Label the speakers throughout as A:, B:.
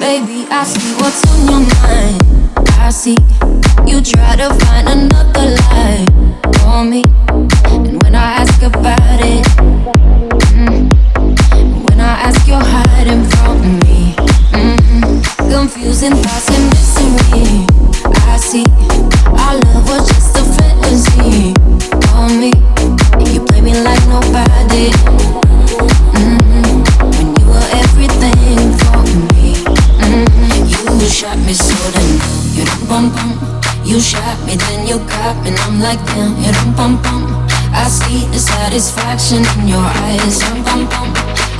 A: Baby, I see what's on your mind. I see you try to find another lie for me. And when I ask about it, mm, when I ask, you're hiding from me. Mm, confusing thoughts and mystery. I see our love was so then you dum bum bum. You shot me then you got me and I'm like damn you dum bum bum. I see the satisfaction in your eyes. Dum bum bum.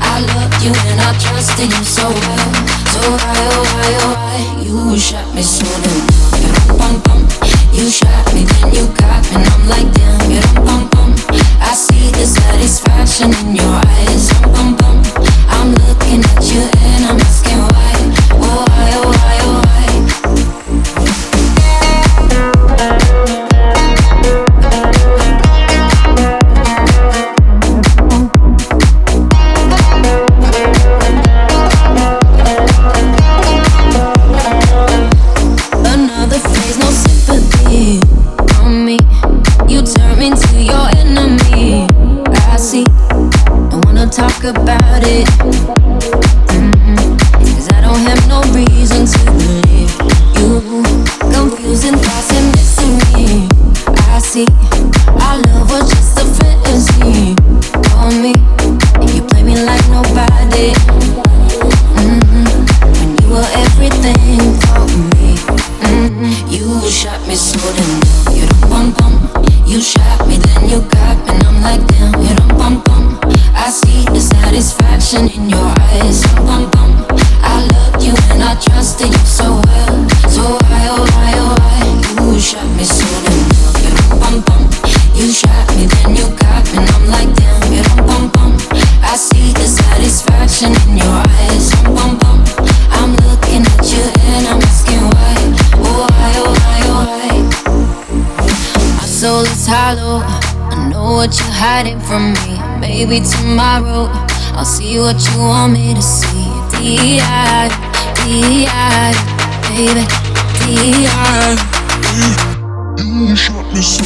A: I loved you and I trusted you so well. So why oh why oh why you shot me so then you dum bum bum. You shot me then you got me and I'm like talk about it. Mm-mm. Cause I don't have no reason to believe you. Confusing thoughts and mystery. I see. Our love was just a fantasy for me. You play me like nobody. Mm-mm. When you were everything in your eyes. Bum bum. I loved you and I trusted you so well. So why oh why oh why you shot me so then you bum bum. You shot me then you got me I'm like damn you dum bum bum. I see the satisfaction in your eyes. Dum bum bum. I'm looking at you and I'm asking why. Oh why oh why oh why. My soul is hollow. Know what you're hiding from me. Maybe tomorrow I'll see what you want me to see. D.I. D.I. Baby. D.I. You shot me so